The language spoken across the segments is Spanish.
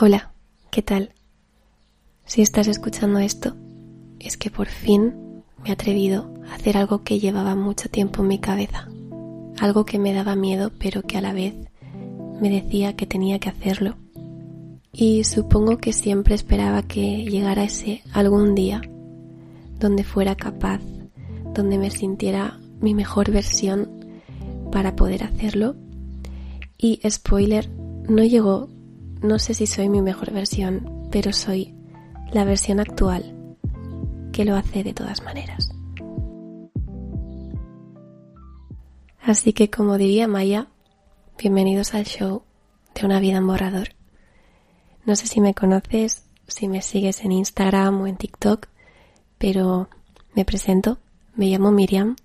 Hola, ¿qué tal? Si estás escuchando esto, es que por fin me he atrevido a hacer algo que llevaba mucho tiempo en mi cabeza, algo que me daba miedo pero que a la vez me decía que tenía que hacerlo. Y supongo que siempre esperaba que llegara ese algún día donde fuera capaz, donde me sintiera mi mejor versión para poder hacerlo. Y spoiler, no llegó no sé si soy mi mejor versión, pero soy la versión actual que lo hace de todas maneras. Así que como diría Maya, bienvenidos al show de una vida en borrador. No sé si me conoces, si me sigues en Instagram o en TikTok, pero me presento, me llamo Miriam,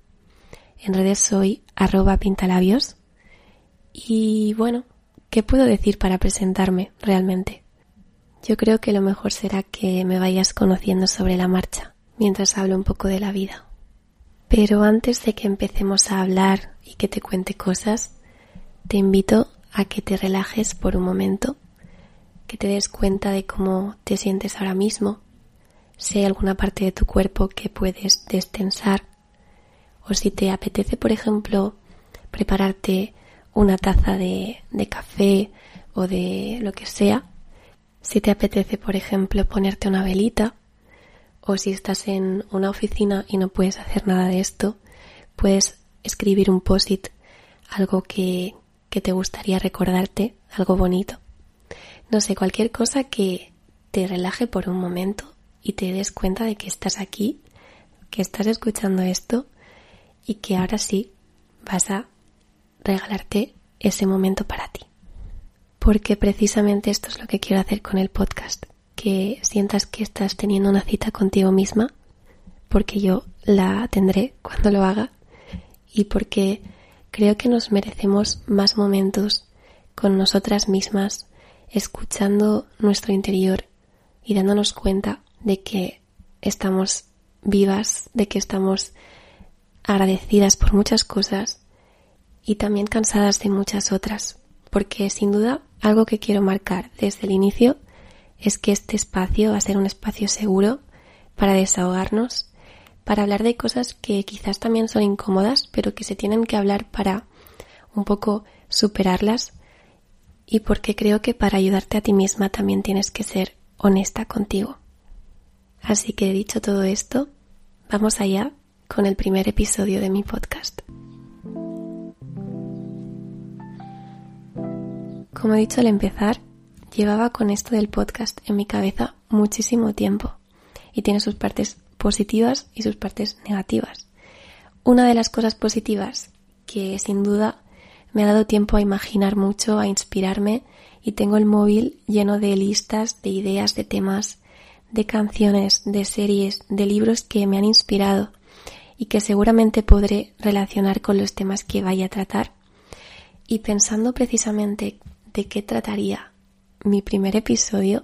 en redes soy arroba pintalabios y bueno, ¿Qué puedo decir para presentarme realmente? Yo creo que lo mejor será que me vayas conociendo sobre la marcha mientras hablo un poco de la vida. Pero antes de que empecemos a hablar y que te cuente cosas, te invito a que te relajes por un momento, que te des cuenta de cómo te sientes ahora mismo, si hay alguna parte de tu cuerpo que puedes destensar, o si te apetece, por ejemplo, prepararte una taza de, de café o de lo que sea. Si te apetece, por ejemplo, ponerte una velita, o si estás en una oficina y no puedes hacer nada de esto, puedes escribir un post-it, algo que, que te gustaría recordarte, algo bonito. No sé, cualquier cosa que te relaje por un momento y te des cuenta de que estás aquí, que estás escuchando esto y que ahora sí vas a regalarte ese momento para ti. Porque precisamente esto es lo que quiero hacer con el podcast, que sientas que estás teniendo una cita contigo misma, porque yo la tendré cuando lo haga y porque creo que nos merecemos más momentos con nosotras mismas, escuchando nuestro interior y dándonos cuenta de que estamos vivas, de que estamos agradecidas por muchas cosas y también cansadas de muchas otras, porque sin duda algo que quiero marcar desde el inicio es que este espacio va a ser un espacio seguro para desahogarnos, para hablar de cosas que quizás también son incómodas, pero que se tienen que hablar para un poco superarlas y porque creo que para ayudarte a ti misma también tienes que ser honesta contigo. Así que dicho todo esto, vamos allá con el primer episodio de mi podcast. Como he dicho al empezar, llevaba con esto del podcast en mi cabeza muchísimo tiempo y tiene sus partes positivas y sus partes negativas. Una de las cosas positivas que sin duda me ha dado tiempo a imaginar mucho, a inspirarme y tengo el móvil lleno de listas, de ideas, de temas, de canciones, de series, de libros que me han inspirado y que seguramente podré relacionar con los temas que vaya a tratar. Y pensando precisamente de qué trataría mi primer episodio,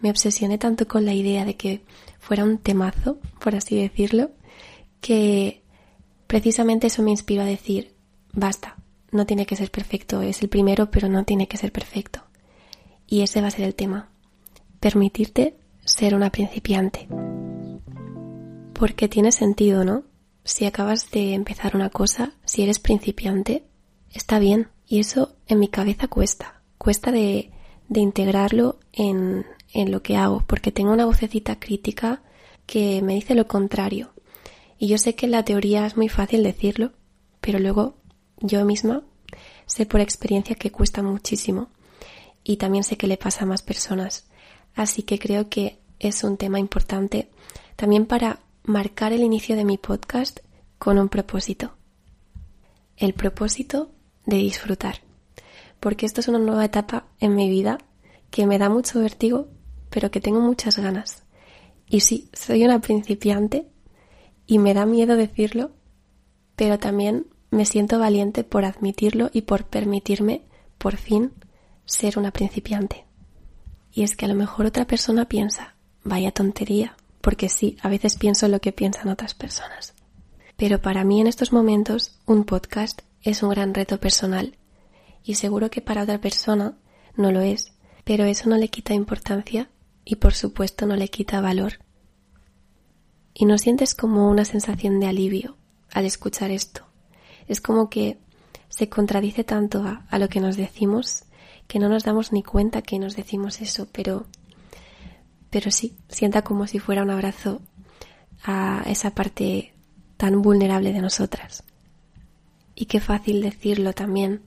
me obsesioné tanto con la idea de que fuera un temazo, por así decirlo, que precisamente eso me inspiró a decir, basta, no tiene que ser perfecto, es el primero, pero no tiene que ser perfecto. Y ese va a ser el tema, permitirte ser una principiante. Porque tiene sentido, ¿no? Si acabas de empezar una cosa, si eres principiante, está bien, y eso en mi cabeza cuesta, cuesta de, de integrarlo en, en lo que hago, porque tengo una vocecita crítica que me dice lo contrario. Y yo sé que en la teoría es muy fácil decirlo, pero luego yo misma sé por experiencia que cuesta muchísimo y también sé que le pasa a más personas. Así que creo que es un tema importante también para marcar el inicio de mi podcast con un propósito. El propósito de disfrutar. Porque esto es una nueva etapa en mi vida que me da mucho vértigo, pero que tengo muchas ganas. Y sí, soy una principiante y me da miedo decirlo, pero también me siento valiente por admitirlo y por permitirme, por fin, ser una principiante. Y es que a lo mejor otra persona piensa, vaya tontería, porque sí, a veces pienso lo que piensan otras personas. Pero para mí en estos momentos un podcast es un gran reto personal y seguro que para otra persona no lo es, Pero eso no le quita importancia y por supuesto no le quita valor. Y no sientes como una sensación de alivio al escuchar esto. Es como que se contradice tanto a, lo que nos decimos que no nos damos ni cuenta que nos decimos eso, pero, pero sí, sienta como si fuera un abrazo a esa parte tan vulnerable de nosotras. Y qué fácil decirlo también.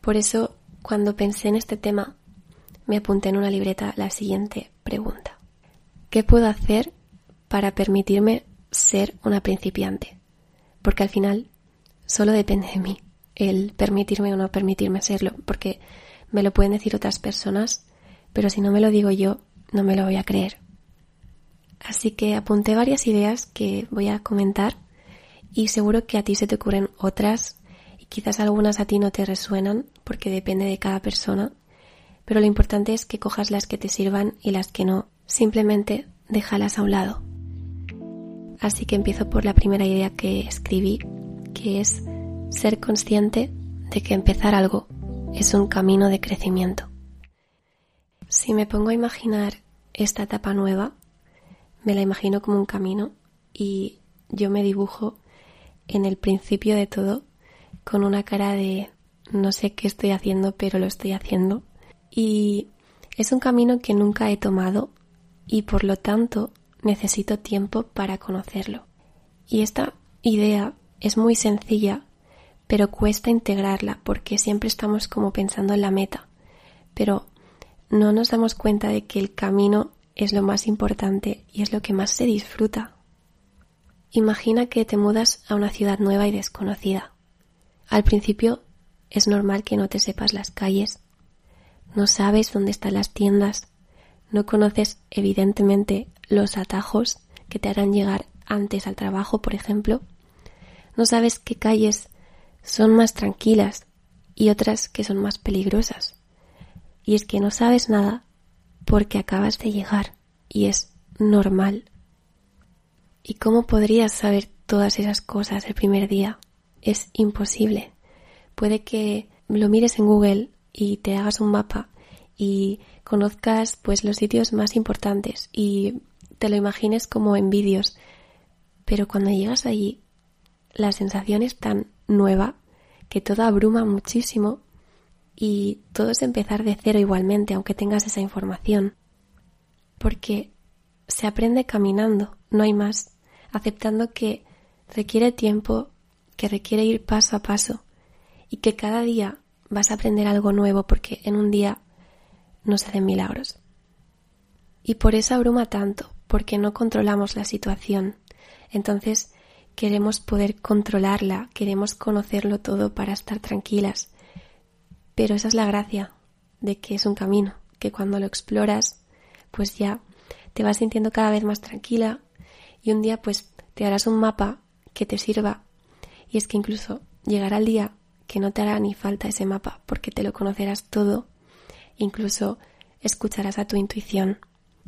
Por eso, cuando pensé en este tema, me apunté en una libreta la siguiente pregunta. ¿Qué puedo hacer para permitirme ser una principiante? Porque al final solo depende de mí el permitirme o no permitirme serlo, porque me lo pueden decir otras personas, pero si no me lo digo yo, no me lo voy a creer. Así que apunté varias ideas que voy a comentar y seguro que a ti se te ocurren otras y quizás algunas a ti no te resuenan porque depende de cada persona, pero lo importante es que cojas las que te sirvan y las que no, simplemente déjalas a un lado. Así que empiezo por la primera idea que escribí, que es ser consciente de que empezar algo es un camino de crecimiento. Si me pongo a imaginar esta etapa nueva, me la imagino como un camino y yo me dibujo en el principio de todo con una cara de no sé qué estoy haciendo, pero lo estoy haciendo. Y es un camino que nunca he tomado y por lo tanto necesito tiempo para conocerlo. Y esta idea es muy sencilla pero cuesta integrarla porque siempre estamos como pensando en la meta, pero no nos damos cuenta de que el camino es lo más importante y es lo que más se disfruta. Imagina que te mudas a una ciudad nueva y desconocida. Al principio es normal que no te sepas las calles, no sabes dónde están las tiendas, no conoces evidentemente los atajos que te harán llegar antes al trabajo, por ejemplo, no sabes qué calles son más tranquilas y otras que son más peligrosas. Y es que no sabes nada porque acabas de llegar y es normal. ¿Y cómo podrías saber todas esas cosas el primer día? Es imposible. Puede que lo mires en Google y te hagas un mapa y conozcas pues los sitios más importantes y te lo imagines como en vídeos, pero cuando llegas allí la sensación es tan nueva que todo abruma muchísimo y todo es empezar de cero igualmente, aunque tengas esa información. Porque se aprende caminando, no hay más, aceptando que requiere tiempo, que requiere ir paso a paso y que cada día vas a aprender algo nuevo porque en un día no se hacen milagros. Y por eso abruma tanto, porque no controlamos la situación. Entonces queremos poder controlarla, queremos conocerlo todo para estar tranquilas. Pero esa es la gracia de que es un camino, que cuando lo exploras, pues ya te vas sintiendo cada vez más tranquila y un día pues te harás un mapa que te sirva y es que incluso llegará el día que no te hará ni falta ese mapa porque te lo conocerás todo, incluso escucharás a tu intuición.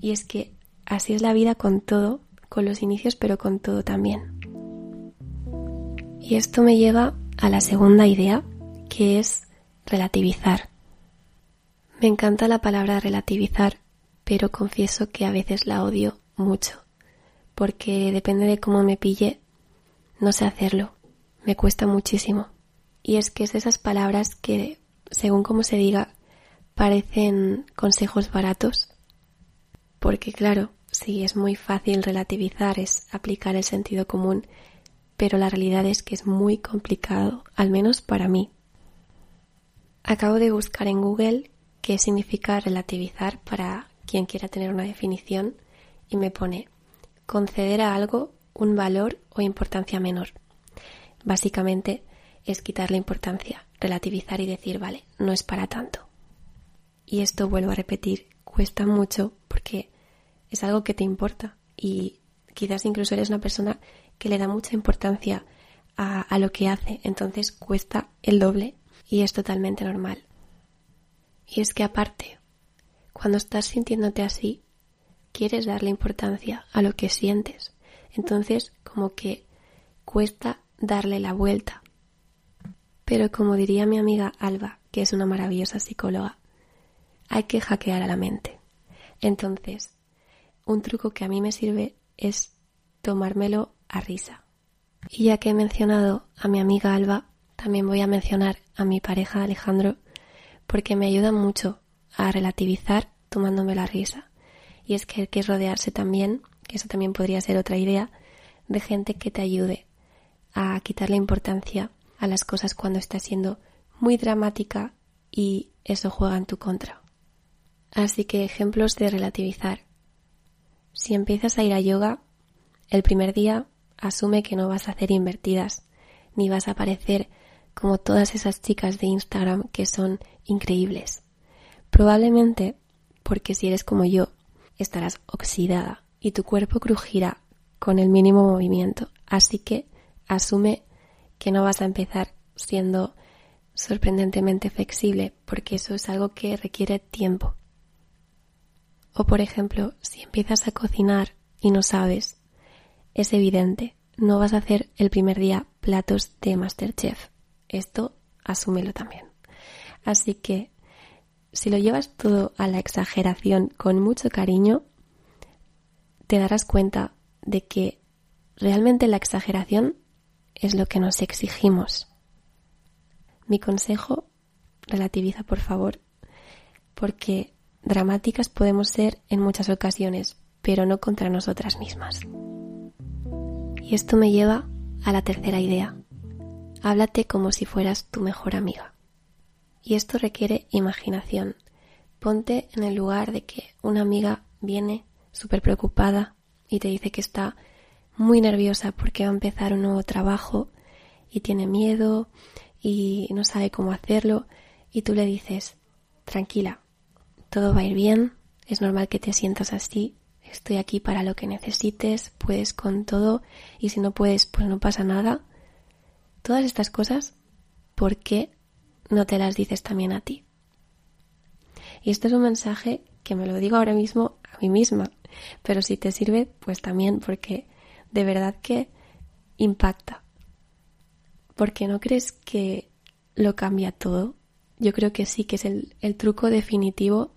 Y es que así es la vida con todo, con los inicios pero con todo también. Y esto me lleva a la segunda idea, que es relativizar. Me encanta la palabra relativizar, pero confieso que a veces la odio mucho, porque depende de cómo me pille, no sé hacerlo, me cuesta muchísimo. Y es que es de esas palabras que, según como se diga, parecen consejos baratos, porque claro, si es muy fácil relativizar, es aplicar el sentido común pero la realidad es que es muy complicado, al menos para mí. Acabo de buscar en Google qué significa relativizar para quien quiera tener una definición y me pone conceder a algo un valor o importancia menor. Básicamente es quitarle importancia, relativizar y decir, vale, no es para tanto. Y esto vuelvo a repetir, cuesta mucho porque es algo que te importa y quizás incluso eres una persona que le da mucha importancia a, lo que hace, entonces cuesta el doble y es totalmente normal. Y es que aparte, cuando estás sintiéndote así, quieres darle importancia a lo que sientes. Entonces, como que cuesta darle la vuelta. Pero como diría mi amiga Alba, que es una maravillosa psicóloga, hay que hackear a la mente. Entonces, un truco que a mí me sirve es tomármelo a risa. Y ya que he mencionado a mi amiga Alba, también voy a mencionar a mi pareja Alejandro, porque me ayuda mucho a relativizar tomándome la risa. Y es que hay que rodearse también, que eso también podría ser otra idea, de gente que te ayude a quitarle importancia a las cosas cuando estás siendo muy dramática y eso juega en tu contra. Así que ejemplos de relativizar. Si empiezas a ir a yoga, el primer día asume que no vas a hacer invertidas, ni vas a parecer como todas esas chicas de Instagram que son increíbles. Probablemente porque si eres como yo, estarás oxidada y tu cuerpo crujirá con el mínimo movimiento. Así que asume que no vas a empezar siendo sorprendentemente flexible porque eso es algo que requiere tiempo. O por ejemplo, si empiezas a cocinar y no sabes, es evidente, no vas a hacer el primer día platos de Masterchef. Esto asúmelo también. Así que si lo llevas todo a la exageración con mucho cariño, te darás cuenta de que realmente la exageración es lo que nos exigimos. Mi consejo, relativiza por favor, porque dramáticas podemos ser en muchas ocasiones, pero no contra nosotras mismas. Y esto me lleva a la tercera idea. Háblate como si fueras tu mejor amiga. Y esto requiere imaginación. Ponte en el lugar de que una amiga viene súper preocupada y te dice que está muy nerviosa porque va a empezar un nuevo trabajo y tiene miedo y no sabe cómo hacerlo y tú le dices, tranquila, todo va a ir bien, es normal que te sientas así, estoy aquí para lo que necesites, puedes con todo y si no puedes, pues no pasa nada. Todas estas cosas, ¿por qué no te las dices también a ti? Y este es un mensaje que me lo digo ahora mismo a mí misma, pero si te sirve, pues también porque de verdad que impacta. Porque no crees que lo cambia todo. Yo creo que sí, que es el, el truco definitivo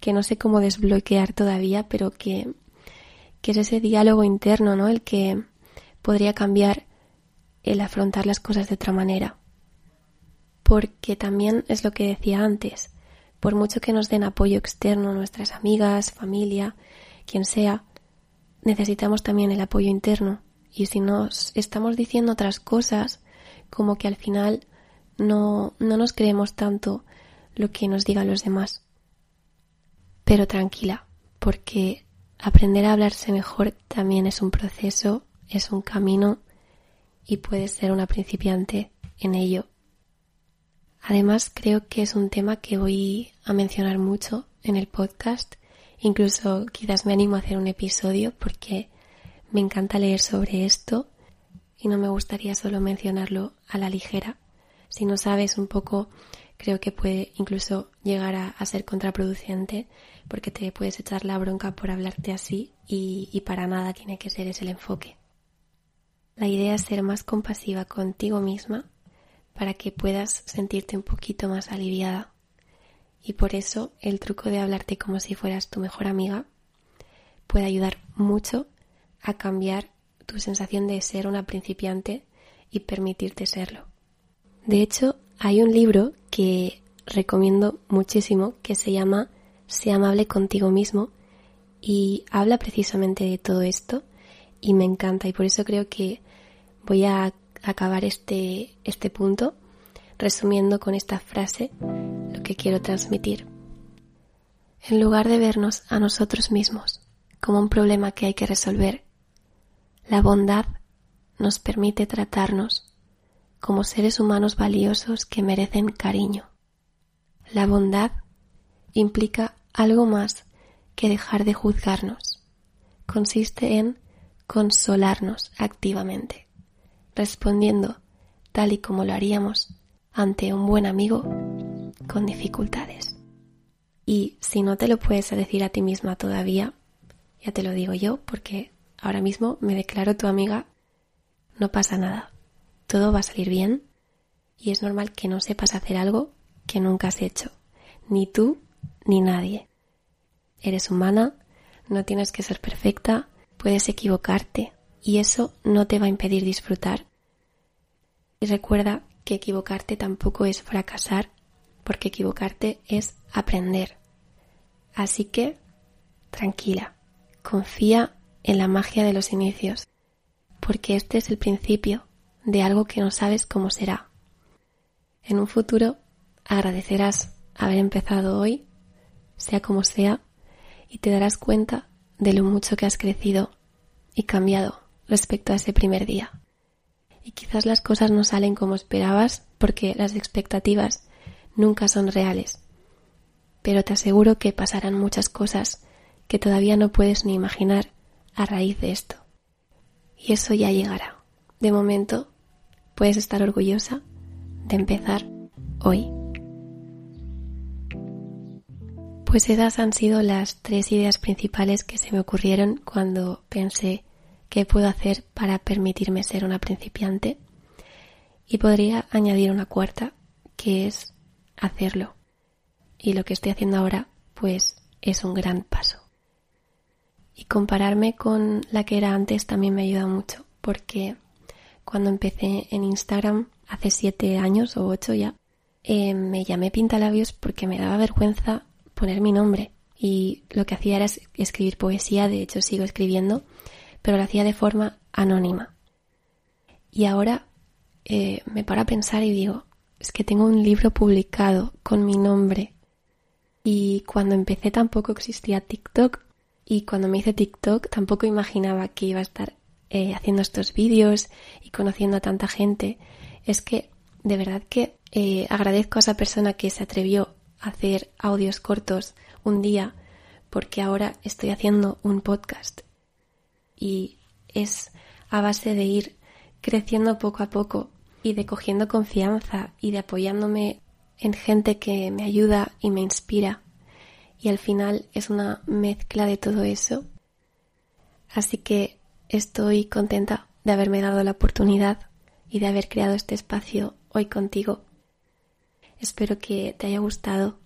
que no sé cómo desbloquear todavía, pero que, que es ese diálogo interno, ¿no? El que podría cambiar el afrontar las cosas de otra manera. Porque también es lo que decía antes, por mucho que nos den apoyo externo nuestras amigas, familia, quien sea, necesitamos también el apoyo interno. Y si nos estamos diciendo otras cosas, como que al final no, no nos creemos tanto lo que nos digan los demás. Pero tranquila, porque aprender a hablarse mejor también es un proceso, es un camino y puedes ser una principiante en ello. Además, creo que es un tema que voy a mencionar mucho en el podcast Incluso quizás me animo a hacer un episodio porque me encanta leer sobre esto y no me gustaría solo mencionarlo a la ligera. Si no sabes un poco, creo que puede incluso llegar a, ser contraproducente porque te puedes echar la bronca por hablarte así y, y para nada tiene que ser ese el enfoque. La idea es ser más compasiva contigo misma para que puedas sentirte un poquito más aliviada y por eso el truco de hablarte como si fueras tu mejor amiga puede ayudar mucho a cambiar tu sensación de ser una principiante y permitirte serlo. De hecho, hay un libro que recomiendo muchísimo que se llama Sé amable contigo mismo y habla precisamente de todo esto y me encanta y por eso creo que voy a acabar este, este punto resumiendo con esta frase lo que quiero transmitir. En lugar de vernos a nosotros mismos como un problema que hay que resolver, la bondad nos permite tratarnos como seres humanos valiosos que merecen cariño. La bondad implica algo más que dejar de juzgarnos. Consiste en consolarnos activamente, respondiendo tal y como lo haríamos ante un buen amigo con dificultades. Y si no te lo puedes decir a ti misma todavía, ya te lo digo yo porque ahora mismo me declaro tu amiga, no pasa nada, todo va a salir bien y es normal que no sepas hacer algo que nunca has hecho, ni tú ni nadie. Eres humana, no tienes que ser perfecta, puedes equivocarte y eso no te va a impedir disfrutar. Y recuerda que equivocarte tampoco es fracasar, porque equivocarte es aprender. Así que, tranquila, confía en la magia de los inicios, porque este es el principio de algo que no sabes cómo será. En un futuro agradecerás haber empezado hoy, sea como sea, y te darás cuenta de lo mucho que has crecido y cambiado respecto a ese primer día. Y quizás las cosas no salen como esperabas porque las expectativas nunca son reales. Pero te aseguro que pasarán muchas cosas que todavía no puedes ni imaginar a raíz de esto. Y eso ya llegará. De momento, puedes estar orgullosa de empezar hoy. Pues esas han sido las tres ideas principales que se me ocurrieron cuando pensé qué puedo hacer para permitirme ser una principiante. Y podría añadir una cuarta, que es hacerlo. Y lo que estoy haciendo ahora, pues es un gran paso. Y compararme con la que era antes también me ayuda mucho, porque cuando empecé en Instagram hace siete años o ocho ya, eh, me llamé Pintalabios porque me daba vergüenza poner mi nombre. Y lo que hacía era escribir poesía, de hecho sigo escribiendo, pero lo hacía de forma anónima. Y ahora eh, me paro a pensar y digo, es que tengo un libro publicado con mi nombre. Y cuando empecé tampoco existía TikTok. Y cuando me hice TikTok tampoco imaginaba que iba a estar eh, haciendo estos vídeos y conociendo a tanta gente. Es que de verdad que eh, agradezco a esa persona que se atrevió a hacer audios cortos un día porque ahora estoy haciendo un podcast y es a base de ir creciendo poco a poco y de cogiendo confianza y de apoyándome en gente que me ayuda y me inspira. Y al final es una mezcla de todo eso. Así que estoy contenta de haberme dado la oportunidad y de haber creado este espacio hoy contigo. Espero que te haya gustado.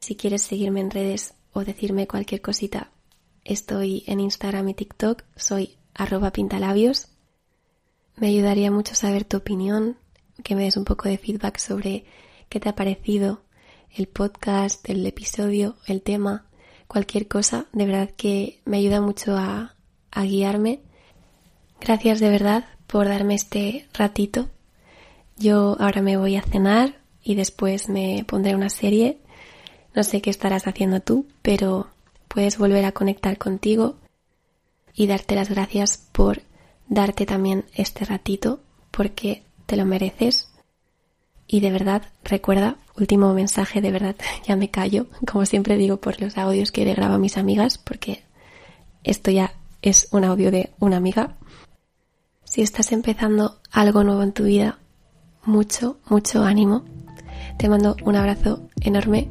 Si quieres seguirme en redes o decirme cualquier cosita, Estoy en Instagram y TikTok, soy arroba pintalabios. Me ayudaría mucho saber tu opinión, que me des un poco de feedback sobre qué te ha parecido el podcast, el episodio, el tema, cualquier cosa. De verdad que me ayuda mucho a, a guiarme. Gracias de verdad por darme este ratito. Yo ahora me voy a cenar y después me pondré una serie. No sé qué estarás haciendo tú, pero puedes volver a conectar contigo y darte las gracias por darte también este ratito porque te lo mereces. Y de verdad, recuerda, último mensaje, de verdad, ya me callo, como siempre digo por los audios que le grabo a mis amigas, porque esto ya es un audio de una amiga. Si estás empezando algo nuevo en tu vida, mucho, mucho ánimo. Te mando un abrazo enorme